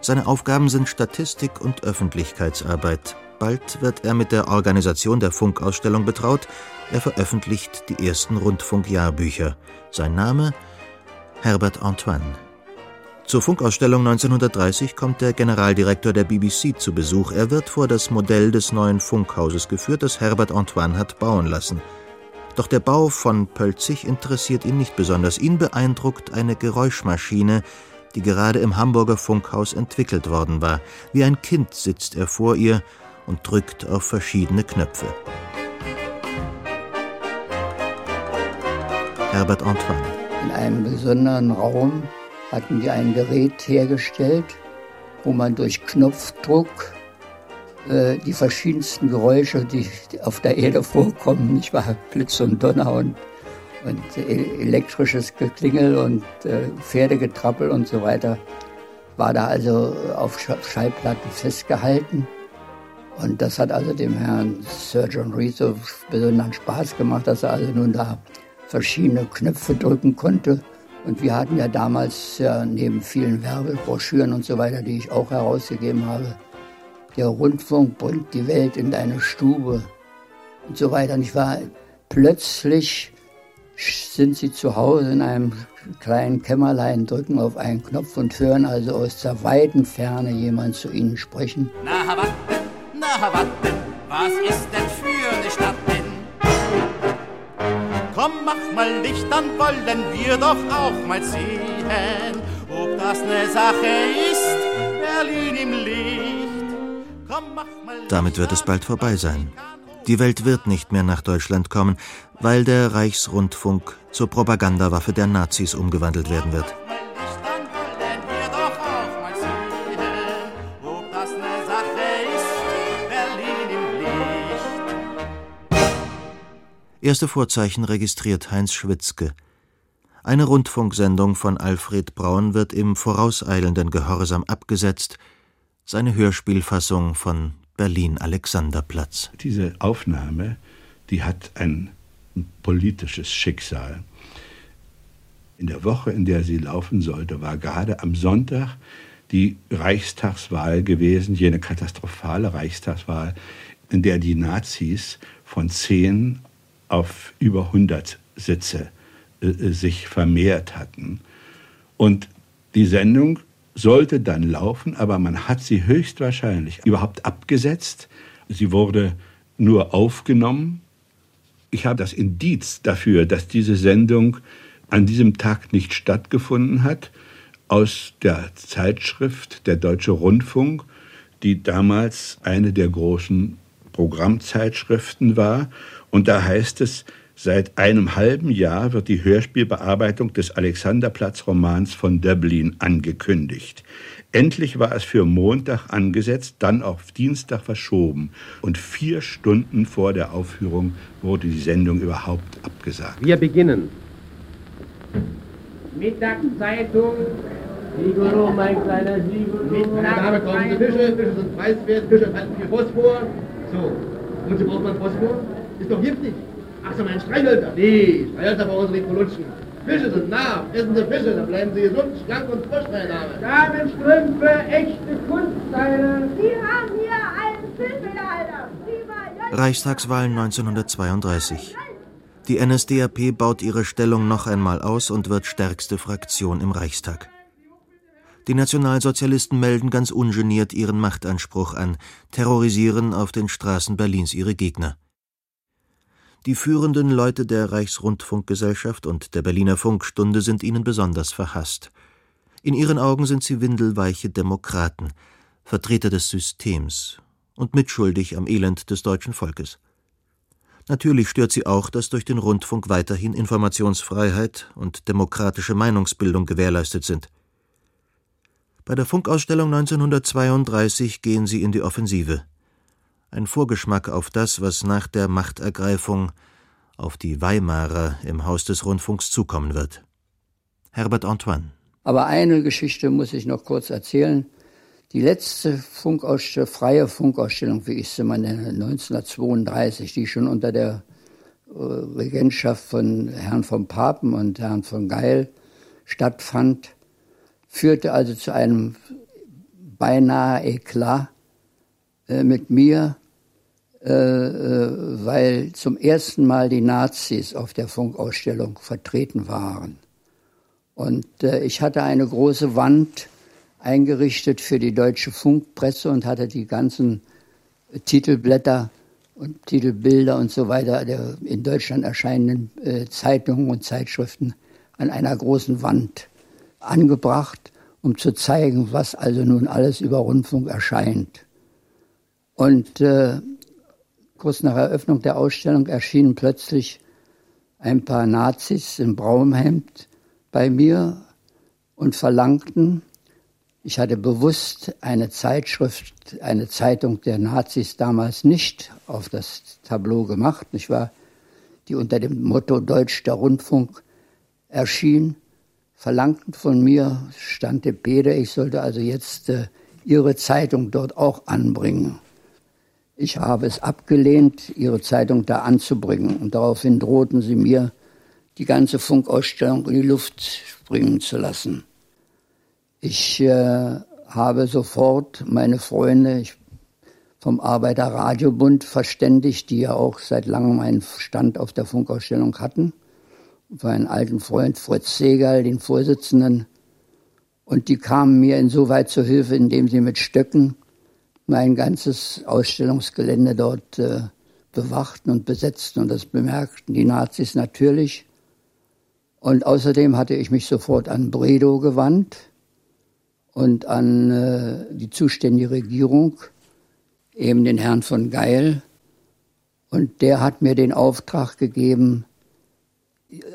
Seine Aufgaben sind Statistik und Öffentlichkeitsarbeit. Bald wird er mit der Organisation der Funkausstellung betraut. Er veröffentlicht die ersten Rundfunkjahrbücher. Sein Name Herbert Antoine. Zur Funkausstellung 1930 kommt der Generaldirektor der BBC zu Besuch. Er wird vor das Modell des neuen Funkhauses geführt, das Herbert Antoine hat bauen lassen. Doch der Bau von Pölzig interessiert ihn nicht besonders. Ihn beeindruckt eine Geräuschmaschine, die gerade im Hamburger Funkhaus entwickelt worden war. Wie ein Kind sitzt er vor ihr und drückt auf verschiedene Knöpfe. Herbert Antoine. In einem besonderen Raum hatten die ein Gerät hergestellt, wo man durch Knopfdruck äh, die verschiedensten Geräusche, die auf der Erde vorkommen, nicht wahr? Blitz und Donner und, und elektrisches Geklingel und äh, Pferdegetrappel und so weiter, war da also auf Schallplatten festgehalten. Und das hat also dem Herrn Sir John Reed so besonderen Spaß gemacht, dass er also nun da verschiedene Knöpfe drücken konnte. Und wir hatten ja damals ja neben vielen Werbebroschüren und so weiter, die ich auch herausgegeben habe, der Rundfunk bringt die Welt in deine Stube und so weiter. Und ich war plötzlich sind sie zu Hause in einem kleinen Kämmerlein, drücken auf einen Knopf und hören also aus der weiten Ferne jemand zu ihnen sprechen. Na, warte, na, warte, was ist denn für eine Stadt denn? Komm, mach mal Licht, dann wollen wir doch auch mal sehen, ob das eine Sache ist, Berlin im Licht. Damit wird es bald vorbei sein. Die Welt wird nicht mehr nach Deutschland kommen, weil der Reichsrundfunk zur Propagandawaffe der Nazis umgewandelt werden wird. Erste Vorzeichen registriert Heinz Schwitzke. Eine Rundfunksendung von Alfred Braun wird im vorauseilenden Gehorsam abgesetzt, seine Hörspielfassung von Berlin Alexanderplatz. Diese Aufnahme, die hat ein politisches Schicksal. In der Woche, in der sie laufen sollte, war gerade am Sonntag die Reichstagswahl gewesen, jene katastrophale Reichstagswahl, in der die Nazis von zehn auf über 100 Sitze äh, sich vermehrt hatten. Und die Sendung sollte dann laufen, aber man hat sie höchstwahrscheinlich überhaupt abgesetzt. Sie wurde nur aufgenommen. Ich habe das Indiz dafür, dass diese Sendung an diesem Tag nicht stattgefunden hat, aus der Zeitschrift Der Deutsche Rundfunk, die damals eine der großen Programmzeitschriften war. Und da heißt es, Seit einem halben Jahr wird die Hörspielbearbeitung des Alexanderplatz-Romans von Döblin angekündigt. Endlich war es für Montag angesetzt, dann auf Dienstag verschoben. Und vier Stunden vor der Aufführung wurde die Sendung überhaupt abgesagt. Wir beginnen. Mittagszeitung. Sigolo, mein kleiner Sigolo. Meine Dame, kommen Sie Fische. Fische sind preiswert. Fische enthalten viel Phosphor. So. Und Sie brauchen man Phosphor? Ist doch giftig. Ach so, mein Streichhölzer. Nee, Streichhölzer bei uns nicht verlutschen. Fische sind nah. Essen Sie Fische, dann bleiben Sie gesund, schlank und frisch, meine Dame. Damenstrümpfe, echte Kunstteile. Sie haben hier einen Filmmitteilter. Reichstagswahlen 1932. Die NSDAP baut ihre Stellung noch einmal aus und wird stärkste Fraktion im Reichstag. Die Nationalsozialisten melden ganz ungeniert ihren Machtanspruch an, terrorisieren auf den Straßen Berlins ihre Gegner. Die führenden Leute der Reichsrundfunkgesellschaft und der Berliner Funkstunde sind ihnen besonders verhasst. In ihren Augen sind sie windelweiche Demokraten, Vertreter des Systems und mitschuldig am Elend des deutschen Volkes. Natürlich stört sie auch, dass durch den Rundfunk weiterhin Informationsfreiheit und demokratische Meinungsbildung gewährleistet sind. Bei der Funkausstellung 1932 gehen sie in die Offensive ein Vorgeschmack auf das, was nach der Machtergreifung auf die Weimarer im Haus des Rundfunks zukommen wird. Herbert Antoine. Aber eine Geschichte muss ich noch kurz erzählen. Die letzte Funkausstellung, freie Funkausstellung, wie ich sie mal nenne, 1932, die schon unter der äh, Regentschaft von Herrn von Papen und Herrn von Geil stattfand, führte also zu einem beinahe Eklat äh, mit mir weil zum ersten Mal die Nazis auf der Funkausstellung vertreten waren. Und äh, ich hatte eine große Wand eingerichtet für die deutsche Funkpresse und hatte die ganzen Titelblätter und Titelbilder und so weiter der in Deutschland erscheinenden äh, Zeitungen und Zeitschriften an einer großen Wand angebracht, um zu zeigen, was also nun alles über Rundfunk erscheint. Und äh, kurz nach Eröffnung der Ausstellung erschienen plötzlich ein paar Nazis im Braunhemd bei mir und verlangten, ich hatte bewusst eine Zeitschrift, eine Zeitung der Nazis damals nicht auf das Tableau gemacht, nicht wahr? Die unter dem Motto Deutsch der Rundfunk erschien, verlangten von mir, stand Peter, ich sollte also jetzt äh, ihre Zeitung dort auch anbringen. Ich habe es abgelehnt, ihre Zeitung da anzubringen und daraufhin drohten sie mir, die ganze Funkausstellung in die Luft springen zu lassen. Ich äh, habe sofort meine Freunde vom Arbeiterradiobund verständigt, die ja auch seit langem einen Stand auf der Funkausstellung hatten. Meinen alten Freund Fritz Segal, den Vorsitzenden. Und die kamen mir insoweit zur Hilfe, indem sie mit Stöcken mein ganzes Ausstellungsgelände dort äh, bewachten und besetzten. Und das bemerkten die Nazis natürlich. Und außerdem hatte ich mich sofort an Bredow gewandt und an äh, die zuständige Regierung, eben den Herrn von Geil. Und der hat mir den Auftrag gegeben,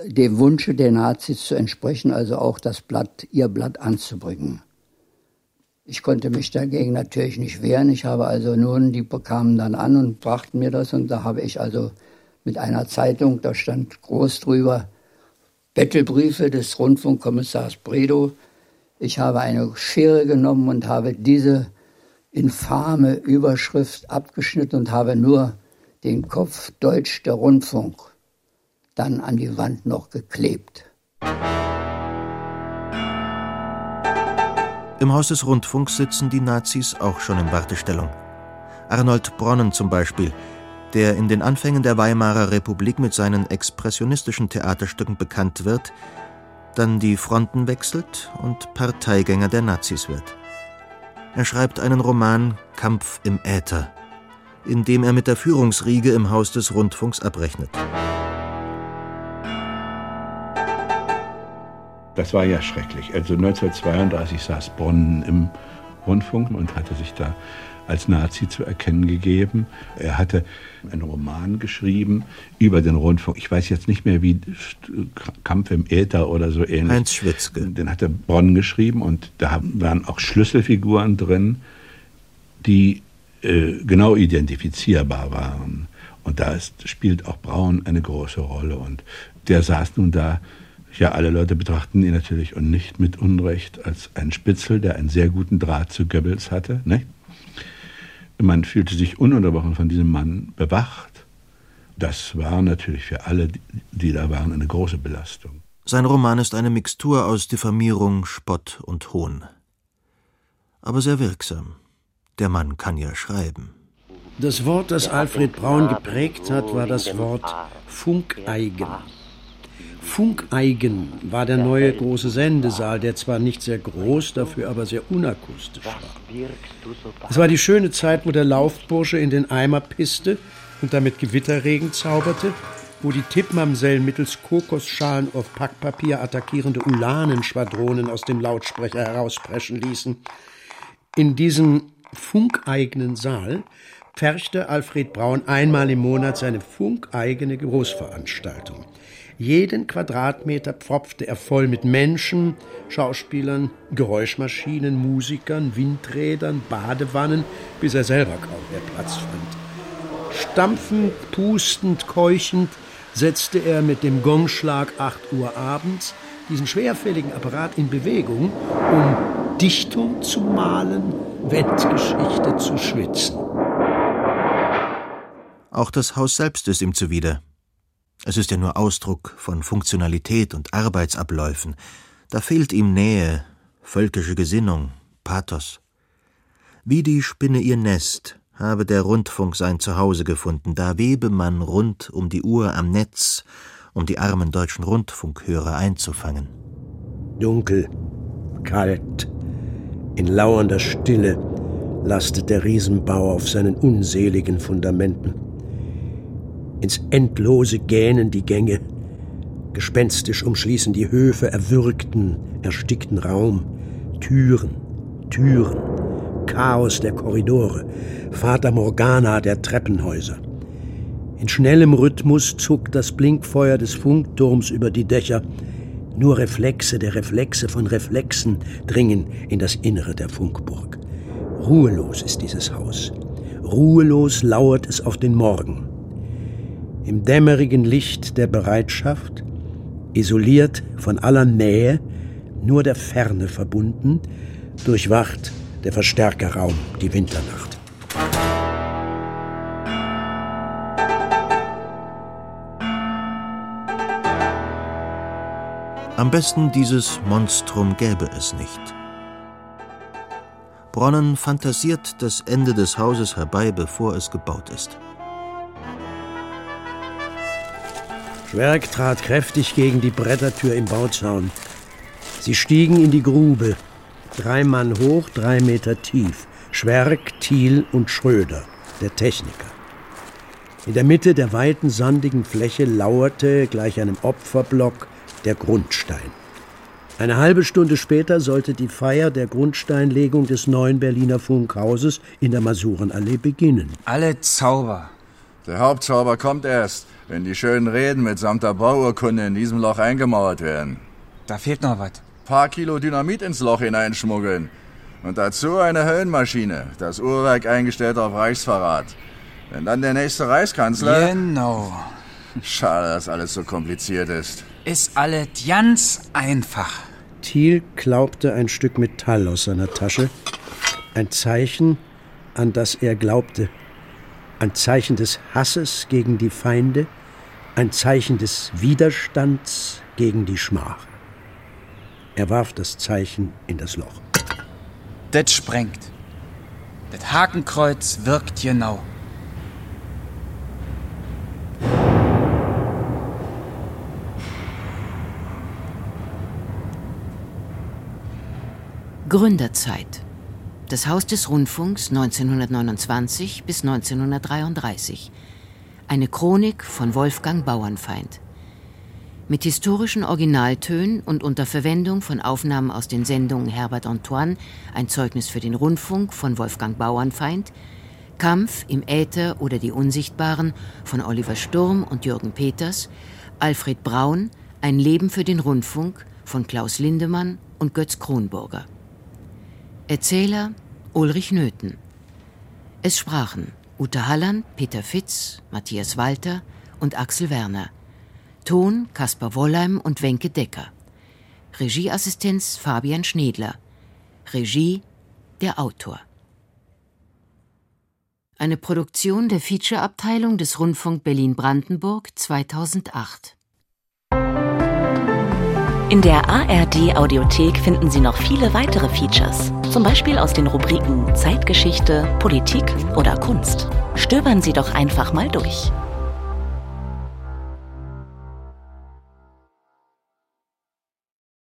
dem Wunsche der Nazis zu entsprechen, also auch das Blatt, ihr Blatt anzubringen. Ich konnte mich dagegen natürlich nicht wehren. Ich habe also nun, die bekamen dann an und brachten mir das und da habe ich also mit einer Zeitung, da stand groß drüber, Bettelbriefe des Rundfunkkommissars Bredow, ich habe eine Schere genommen und habe diese infame Überschrift abgeschnitten und habe nur den Kopf Deutsch der Rundfunk dann an die Wand noch geklebt. Im Haus des Rundfunks sitzen die Nazis auch schon in Wartestellung. Arnold Bronnen zum Beispiel, der in den Anfängen der Weimarer Republik mit seinen expressionistischen Theaterstücken bekannt wird, dann die Fronten wechselt und Parteigänger der Nazis wird. Er schreibt einen Roman Kampf im Äther, in dem er mit der Führungsriege im Haus des Rundfunks abrechnet. Das war ja schrecklich. Also 1932 saß Bonn im Rundfunk und hatte sich da als Nazi zu erkennen gegeben. Er hatte einen Roman geschrieben über den Rundfunk. Ich weiß jetzt nicht mehr, wie Kampf im Äther oder so ähnlich. Heinz Schwitzke. Den hat er Bonn geschrieben und da waren auch Schlüsselfiguren drin, die äh, genau identifizierbar waren. Und da ist, spielt auch Braun eine große Rolle. Und der saß nun da ja, alle Leute betrachten ihn natürlich und nicht mit Unrecht als einen Spitzel, der einen sehr guten Draht zu Goebbels hatte. Ne? Man fühlte sich ununterbrochen von diesem Mann bewacht. Das war natürlich für alle, die da waren, eine große Belastung. Sein Roman ist eine Mixtur aus Diffamierung, Spott und Hohn. Aber sehr wirksam. Der Mann kann ja schreiben. Das Wort, das Alfred Braun geprägt hat, war das Wort Funkeigen. Funkeigen war der neue große Sendesaal, der zwar nicht sehr groß, dafür aber sehr unakustisch war. Es war die schöne Zeit, wo der Laufbursche in den Eimer pisste und damit Gewitterregen zauberte, wo die Tippmamsellen mittels Kokosschalen auf Packpapier attackierende Ulanenschwadronen aus dem Lautsprecher herauspreschen ließen. In diesem funkeigenen Saal pferchte Alfred Braun einmal im Monat seine funkeigene Großveranstaltung. Jeden Quadratmeter pfropfte er voll mit Menschen, Schauspielern, Geräuschmaschinen, Musikern, Windrädern, Badewannen, bis er selber kaum mehr Platz fand. Stampfend, pustend, keuchend setzte er mit dem Gongschlag 8 Uhr abends diesen schwerfälligen Apparat in Bewegung, um Dichtung zu malen, Weltgeschichte zu schwitzen. Auch das Haus selbst ist ihm zuwider. Es ist ja nur Ausdruck von Funktionalität und Arbeitsabläufen. Da fehlt ihm Nähe, völkische Gesinnung, Pathos. Wie die Spinne ihr Nest, habe der Rundfunk sein Zuhause gefunden. Da webe man rund um die Uhr am Netz, um die armen deutschen Rundfunkhörer einzufangen. Dunkel, kalt, in lauernder Stille lastet der Riesenbau auf seinen unseligen Fundamenten. Ins Endlose gähnen die Gänge, gespenstisch umschließen die Höfe erwürgten, erstickten Raum, Türen, Türen, Chaos der Korridore, Fata Morgana der Treppenhäuser. In schnellem Rhythmus zuckt das Blinkfeuer des Funkturms über die Dächer. Nur Reflexe der Reflexe von Reflexen dringen in das Innere der Funkburg. Ruhelos ist dieses Haus. Ruhelos lauert es auf den Morgen. Im dämmerigen Licht der Bereitschaft, isoliert von aller Nähe, nur der Ferne verbunden, durchwacht der Verstärkerraum die Winternacht. Am besten dieses Monstrum gäbe es nicht. Bronnen fantasiert das Ende des Hauses herbei, bevor es gebaut ist. Schwerk trat kräftig gegen die Brettertür im Bauzaun. Sie stiegen in die Grube. Drei Mann hoch, drei Meter tief. Schwerk, Thiel und Schröder, der Techniker. In der Mitte der weiten, sandigen Fläche lauerte, gleich einem Opferblock, der Grundstein. Eine halbe Stunde später sollte die Feier der Grundsteinlegung des neuen Berliner Funkhauses in der Masurenallee beginnen. Alle Zauber. Der Hauptzauber kommt erst, wenn die schönen Reden mitsamt der Bauurkunde in diesem Loch eingemauert werden. Da fehlt noch was. Paar Kilo Dynamit ins Loch hineinschmuggeln. Und dazu eine Höllenmaschine, das Uhrwerk eingestellt auf Reichsverrat. Wenn dann der nächste Reichskanzler... Genau. Schade, dass alles so kompliziert ist. Ist alles ganz einfach. Thiel klaubte ein Stück Metall aus seiner Tasche. Ein Zeichen, an das er glaubte. Ein Zeichen des Hasses gegen die Feinde. Ein Zeichen des Widerstands gegen die Schmach. Er warf das Zeichen in das Loch. Das sprengt. Das Hakenkreuz wirkt genau. Gründerzeit. Das Haus des Rundfunks 1929 bis 1933. Eine Chronik von Wolfgang Bauernfeind. Mit historischen Originaltönen und unter Verwendung von Aufnahmen aus den Sendungen Herbert Antoine, ein Zeugnis für den Rundfunk von Wolfgang Bauernfeind, Kampf im Äther oder die Unsichtbaren von Oliver Sturm und Jürgen Peters, Alfred Braun, Ein Leben für den Rundfunk von Klaus Lindemann und Götz Kronburger. Erzähler Ulrich Nöthen. Es sprachen Ute Halland, Peter Fitz, Matthias Walter und Axel Werner. Ton Kaspar Wollheim und Wenke Decker. Regieassistenz Fabian Schnedler. Regie der Autor. Eine Produktion der Feature-Abteilung des Rundfunk Berlin-Brandenburg 2008. In der ARD Audiothek finden Sie noch viele weitere Features, zum Beispiel aus den Rubriken Zeitgeschichte, Politik oder Kunst. Stöbern Sie doch einfach mal durch.